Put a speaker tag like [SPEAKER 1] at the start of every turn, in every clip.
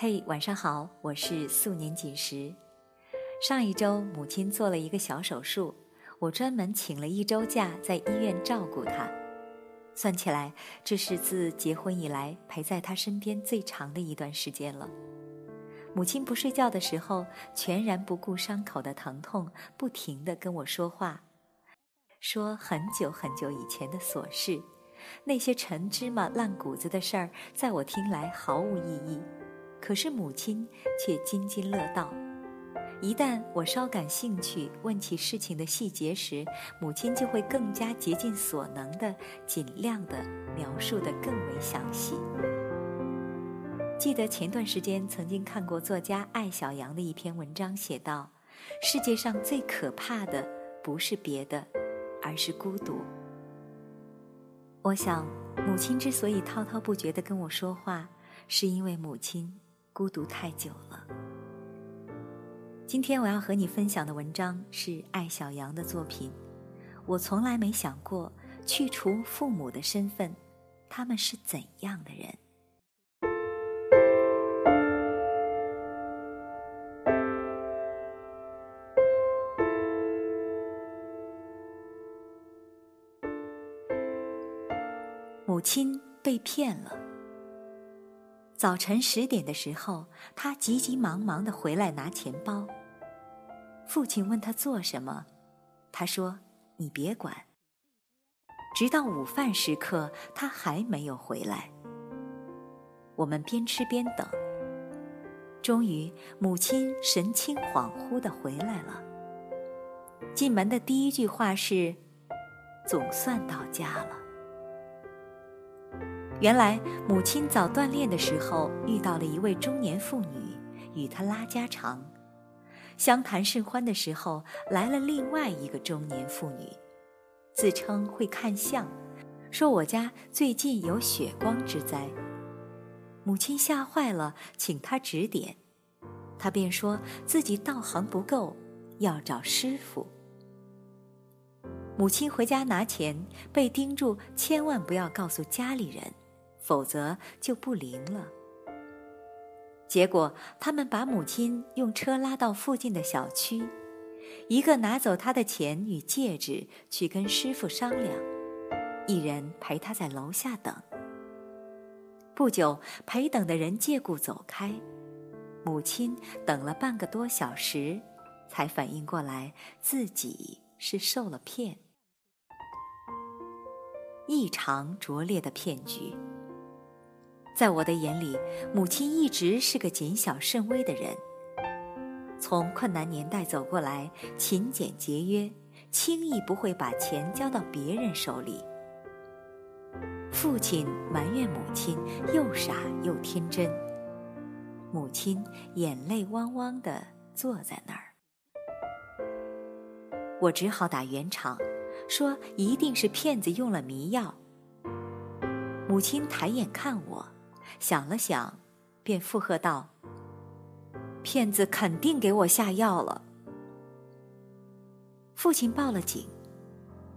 [SPEAKER 1] 嘿，晚上好，我是素年锦时。上一周母亲做了一个小手术，我专门请了一周假在医院照顾她。算起来，这是自结婚以来陪在她身边最长的一段时间了。母亲不睡觉的时候，全然不顾伤口的疼痛，不停地跟我说话，说很久很久以前的琐事，那些陈芝麻烂谷子的事儿，在我听来毫无意义。可是母亲却津津乐道。一旦我稍感兴趣，问起事情的细节时，母亲就会更加竭尽所能的、尽量的描述的更为详细。记得前段时间曾经看过作家艾小羊的一篇文章，写道：“世界上最可怕的不是别的，而是孤独。”我想，母亲之所以滔滔不绝的跟我说话，是因为母亲。孤独太久了。今天我要和你分享的文章是艾小羊的作品。我从来没想过，去除父母的身份，他们是怎样的人。母亲被骗了。早晨十点的时候，他急急忙忙的回来拿钱包。父亲问他做什么，他说：“你别管。”直到午饭时刻，他还没有回来。我们边吃边等。终于，母亲神情恍惚的回来了。进门的第一句话是：“总算到家了。”原来母亲早锻炼的时候遇到了一位中年妇女，与她拉家常。相谈甚欢的时候，来了另外一个中年妇女，自称会看相，说我家最近有血光之灾。母亲吓坏了，请她指点，她便说自己道行不够，要找师傅。母亲回家拿钱，被叮嘱千万不要告诉家里人。否则就不灵了。结果，他们把母亲用车拉到附近的小区，一个拿走他的钱与戒指，去跟师傅商量，一人陪他在楼下等。不久，陪等的人借故走开，母亲等了半个多小时，才反应过来自己是受了骗，异常拙劣的骗局。在我的眼里，母亲一直是个谨小慎微的人。从困难年代走过来，勤俭节约，轻易不会把钱交到别人手里。父亲埋怨母亲又傻又天真，母亲眼泪汪汪的坐在那儿。我只好打圆场，说一定是骗子用了迷药。母亲抬眼看我。想了想，便附和道：“骗子肯定给我下药了。”父亲报了警。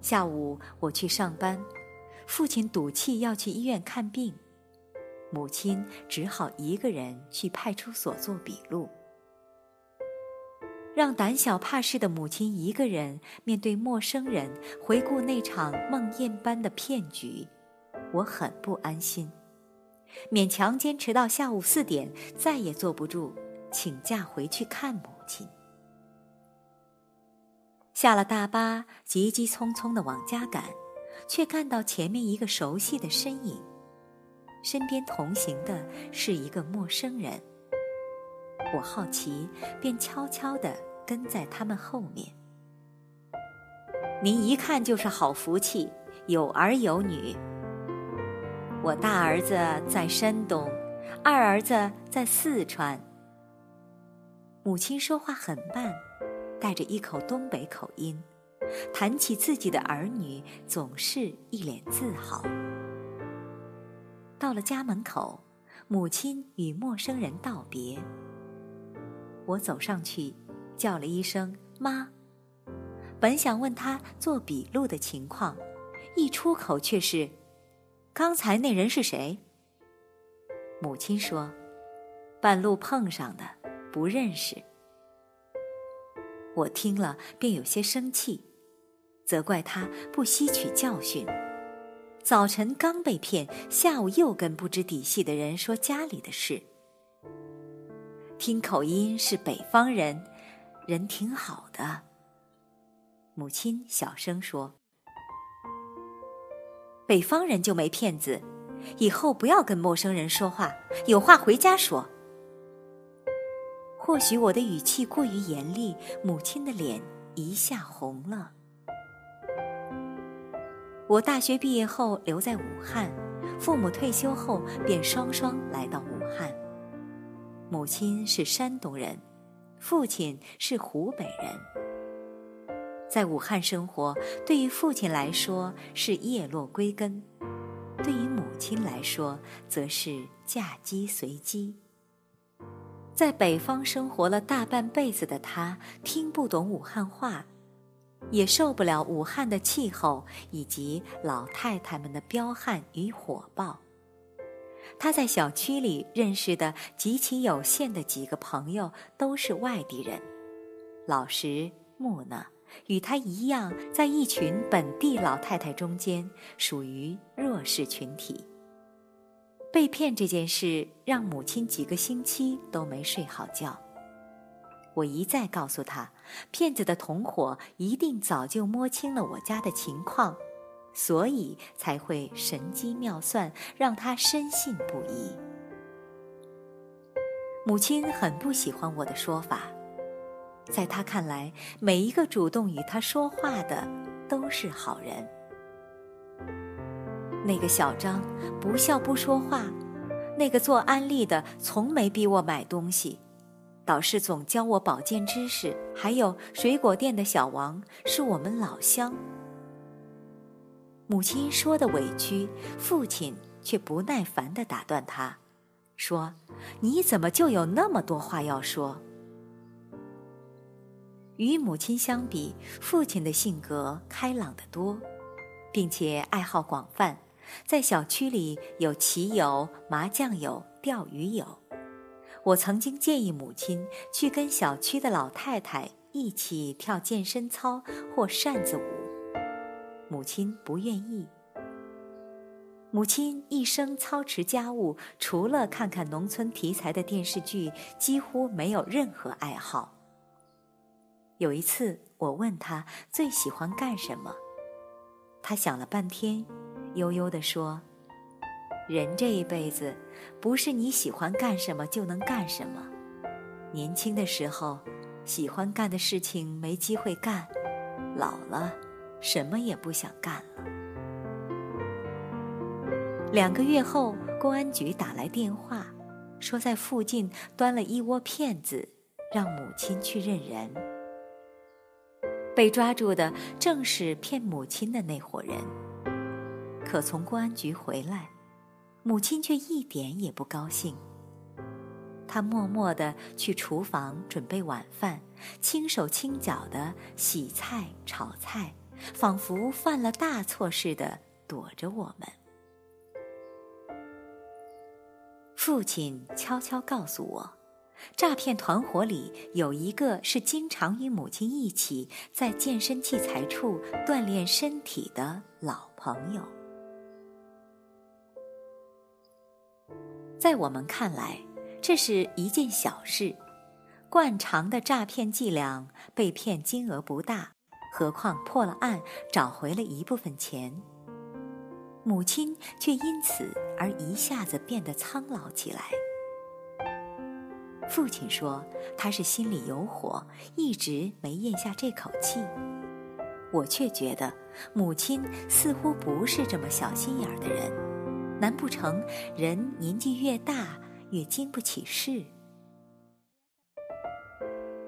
[SPEAKER 1] 下午我去上班，父亲赌气要去医院看病，母亲只好一个人去派出所做笔录。让胆小怕事的母亲一个人面对陌生人，回顾那场梦魇般的骗局，我很不安心。勉强坚持到下午四点，再也坐不住，请假回去看母亲。下了大巴，急急匆匆的往家赶，却看到前面一个熟悉的身影，身边同行的是一个陌生人。我好奇，便悄悄的跟在他们后面。您一看就是好福气，有儿有女。我大儿子在山东，二儿子在四川。母亲说话很慢，带着一口东北口音，谈起自己的儿女，总是一脸自豪。到了家门口，母亲与陌生人道别。我走上去，叫了一声“妈”，本想问他做笔录的情况，一出口却是。刚才那人是谁？母亲说：“半路碰上的，不认识。我听了便有些生气，责怪他不吸取教训。早晨刚被骗，下午又跟不知底细的人说家里的事。听口音是北方人，人挺好的。母亲小声说：“北方人就没骗子，以后不要跟陌生人说话，有话回家说。”或许我的语气过于严厉，母亲的脸一下红了。我大学毕业后留在武汉，父母退休后便双双来到武汉。母亲是山东人，父亲是湖北人。在武汉生活，对于父亲来说是叶落归根，对于母亲来说则是嫁鸡随鸡。在北方生活了大半辈子的他，听不懂武汉话，也受不了武汉的气候以及老太太们的彪悍与火爆。他在小区里认识的极其有限的几个朋友都是外地人，老实木讷，与他一样，在一群本地老太太中间属于弱势群体。被骗这件事让母亲几个星期都没睡好觉。我一再告诉她，骗子的同伙一定早就摸清了我家的情况，所以才会神机妙算，让她深信不疑。母亲很不喜欢我的说法，在他看来，每一个主动与他说话的都是好人。那个小张不笑不说话，那个做安利的从没逼我买东西，导师总教我保健知识，还有水果店的小王是我们老乡。母亲说的委屈，父亲却不耐烦地打断他，说：“你怎么就有那么多话要说？”与母亲相比，父亲的性格开朗得多，并且爱好广泛。在小区里有棋友、麻将友、钓鱼友。我曾经建议母亲去跟小区的老太太一起跳健身操或扇子舞，母亲不愿意。母亲一生操持家务，除了看看农村题材的电视剧，几乎没有任何爱好。有一次，我问他最喜欢干什么，他想了半天。悠悠地说：“人这一辈子，不是你喜欢干什么就能干什么。年轻的时候，喜欢干的事情没机会干；老了，什么也不想干了。”两个月后，公安局打来电话，说在附近端了一窝骗子，让母亲去认人。被抓住的正是骗母亲的那伙人。可从公安局回来，母亲却一点也不高兴。她默默地去厨房准备晚饭，轻手轻脚地洗菜炒菜，仿佛犯了大错似的躲着我们。父亲悄悄告诉我，诈骗团伙里有一个是经常与母亲一起在健身器材处锻炼身体的老朋友。在我们看来，这是一件小事，惯常的诈骗伎俩，被骗金额不大，何况破了案，找回了一部分钱。母亲却因此而一下子变得苍老起来。父亲说他是心里有火，一直没咽下这口气。我却觉得母亲似乎不是这么小心眼儿的人。难不成人年纪越大越经不起事？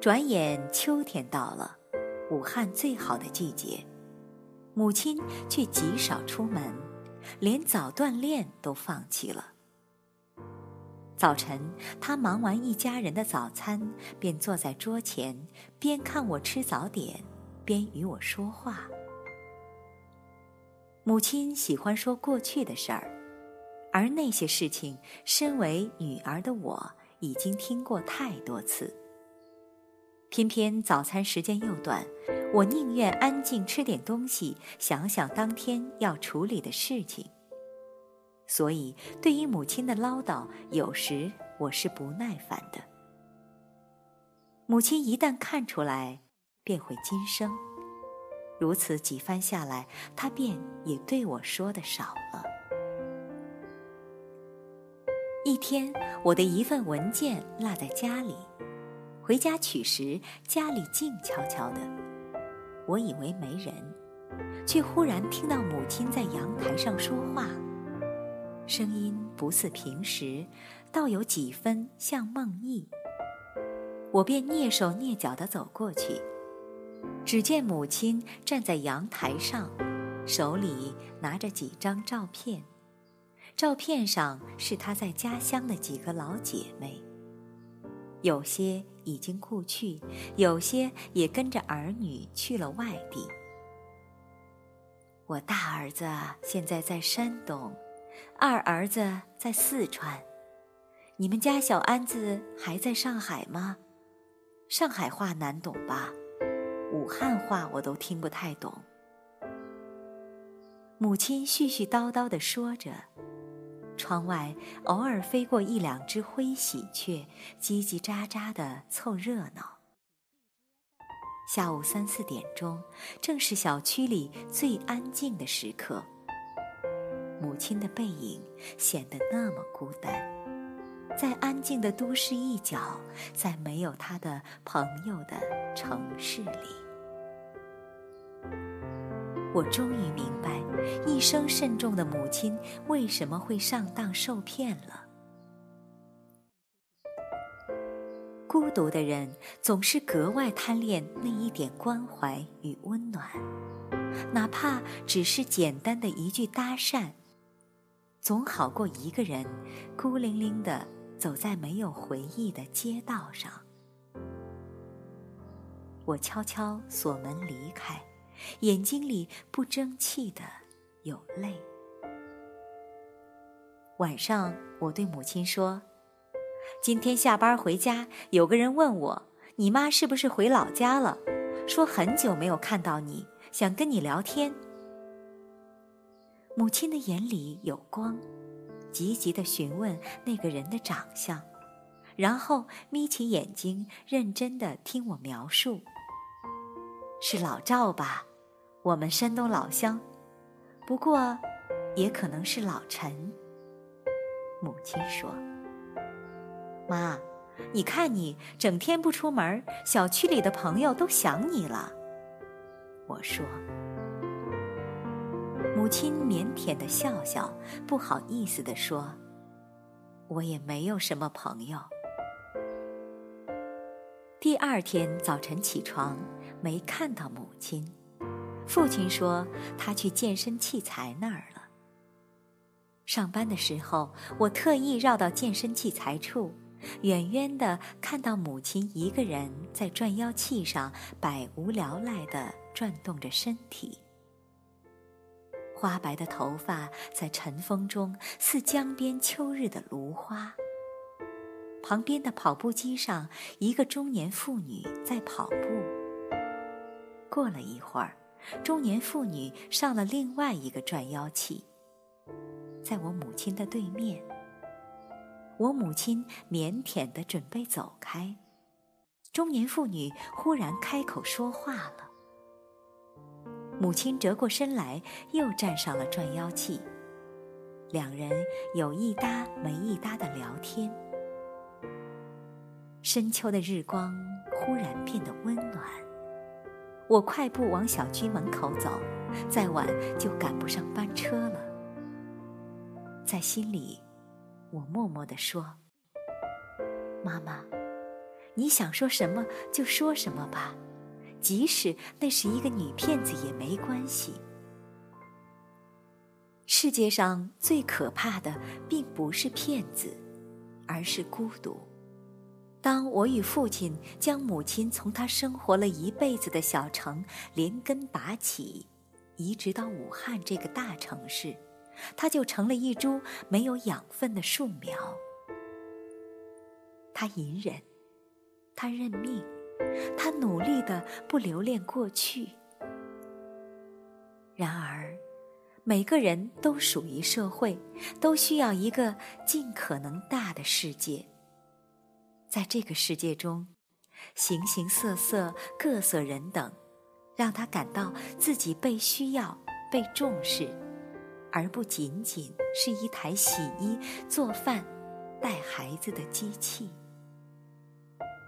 [SPEAKER 1] 转眼秋天到了，武汉最好的季节，母亲却极少出门，连早锻炼都放弃了。早晨，他忙完一家人的早餐，便坐在桌前，边看我吃早点，边与我说话。母亲喜欢说过去的事儿。而那些事情，身为女儿的我，已经听过太多次。偏偏早餐时间又短，我宁愿安静吃点东西，想想当天要处理的事情。所以，对于母亲的唠叨，有时我是不耐烦的。母亲一旦看出来，便会惊声。如此几番下来，她便也对我说的少了。一天，我的一份文件落在家里，回家取时，家里静悄悄的，我以为没人，却忽然听到母亲在阳台上说话。声音不似平时，倒有几分像梦呓。我便蹑手蹑脚地走过去，只见母亲站在阳台上，手里拿着几张照片。照片上是她在家乡的几个老姐妹，有些已经故去，有些也跟着儿女去了外地。我大儿子现在在山东。二儿子在四川，你们家小安子还在上海吗？上海话难懂吧？武汉话我都听不太懂。母亲絮絮叨叨地说着，窗外偶尔飞过一两只灰喜鹊，叽叽喳喳地凑热闹。下午三四点钟，正是小区里最安静的时刻。母亲的背影显得那么孤单，在安静的都市一角，在没有他的朋友的城市里，我终于明白，一生慎重的母亲为什么会上当受骗了。孤独的人总是格外贪恋那一点关怀与温暖，哪怕只是简单的一句搭讪。总好过一个人孤零零的走在没有回忆的街道上。我悄悄锁门离开，眼睛里不争气的有泪。晚上，我对母亲说：“今天下班回家，有个人问我，你妈是不是回老家了？说很久没有看到你，想跟你聊天。”母亲的眼里有光，急急地询问那个人的长相，然后眯起眼睛，认真地听我描述。是老赵吧？我们山东老乡。不过，也可能是老陈。母亲说：“妈，你看你整天不出门，小区里的朋友都想你了。”我说。母亲腼腆的笑笑，不好意思地说：“我也没有什么朋友。”第二天早晨起床，没看到母亲。父亲说他去健身器材那儿了。上班的时候，我特意绕到健身器材处，远远的看到母亲一个人在转腰器上百无聊赖的转动着身体。花白的头发在晨风中似江边秋日的芦花。旁边的跑步机上，一个中年妇女在跑步。过了一会儿，中年妇女上了另外一个转腰器，在我母亲的对面。我母亲腼腆的准备走开，中年妇女忽然开口说话了。母亲折过身来，又站上了转腰器。两人有一搭没一搭的聊天。深秋的日光忽然变得温暖。我快步往小区门口走，再晚就赶不上班车了。在心里，我默默地说：“妈妈，你想说什么就说什么吧。”即使那是一个女骗子也没关系。世界上最可怕的并不是骗子，而是孤独。当我与父亲将母亲从他生活了一辈子的小城连根拔起，移植到武汉这个大城市，他就成了一株没有养分的树苗。他隐忍，他认命，他努力的不留恋过去。然而，每个人都属于社会，都需要一个尽可能大的世界。在这个世界中，形形色色、各色人等，让他感到自己被需要、被重视，而不仅仅是一台洗衣、做饭、带孩子的机器。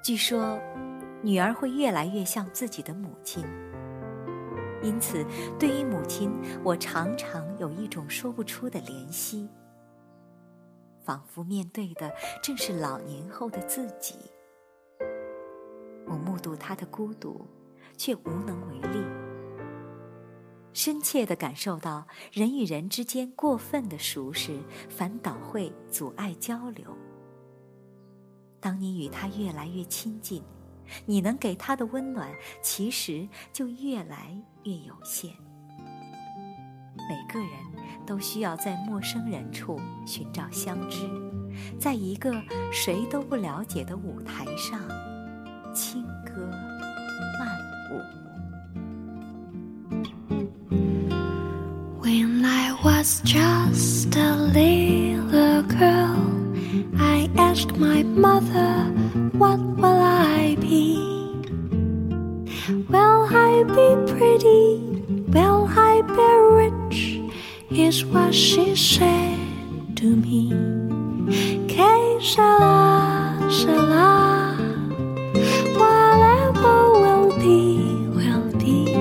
[SPEAKER 1] 据说，女儿会越来越像自己的母亲。因此，对于母亲，我常常有一种说不出的怜惜，仿佛面对的正是老年后的自己。我目睹她的孤独，却无能为力，深切地感受到人与人之间过分的熟识，反倒会阻碍交流。当你与他越来越亲近，你能给他的温暖，其实就越来越有限。每个人都需要在陌生人处寻找相知，在一个谁都不了解的舞台上，轻歌曼舞。
[SPEAKER 2] When I was just a little girl, I asked my mother, What will I be pretty? Will I be rich? Is what she said to me. Que sera, sera. Whatever will be, will be.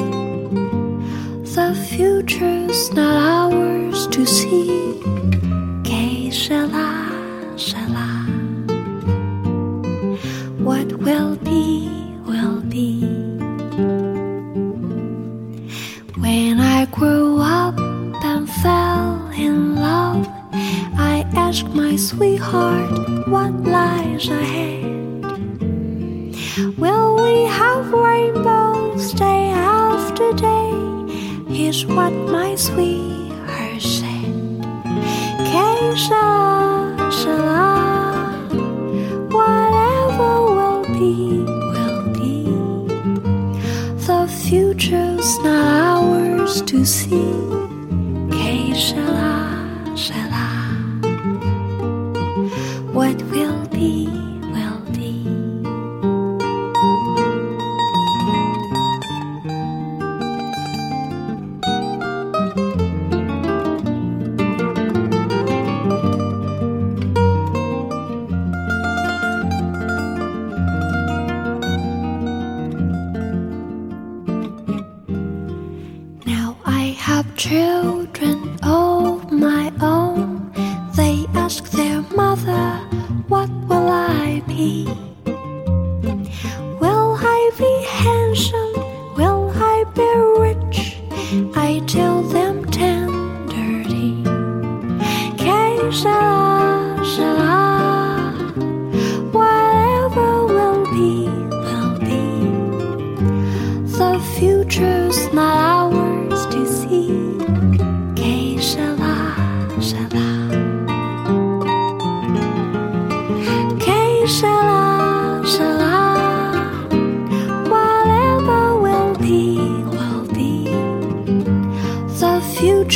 [SPEAKER 2] The future's not ours to see. Future's not ours to see.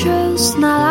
[SPEAKER 2] just now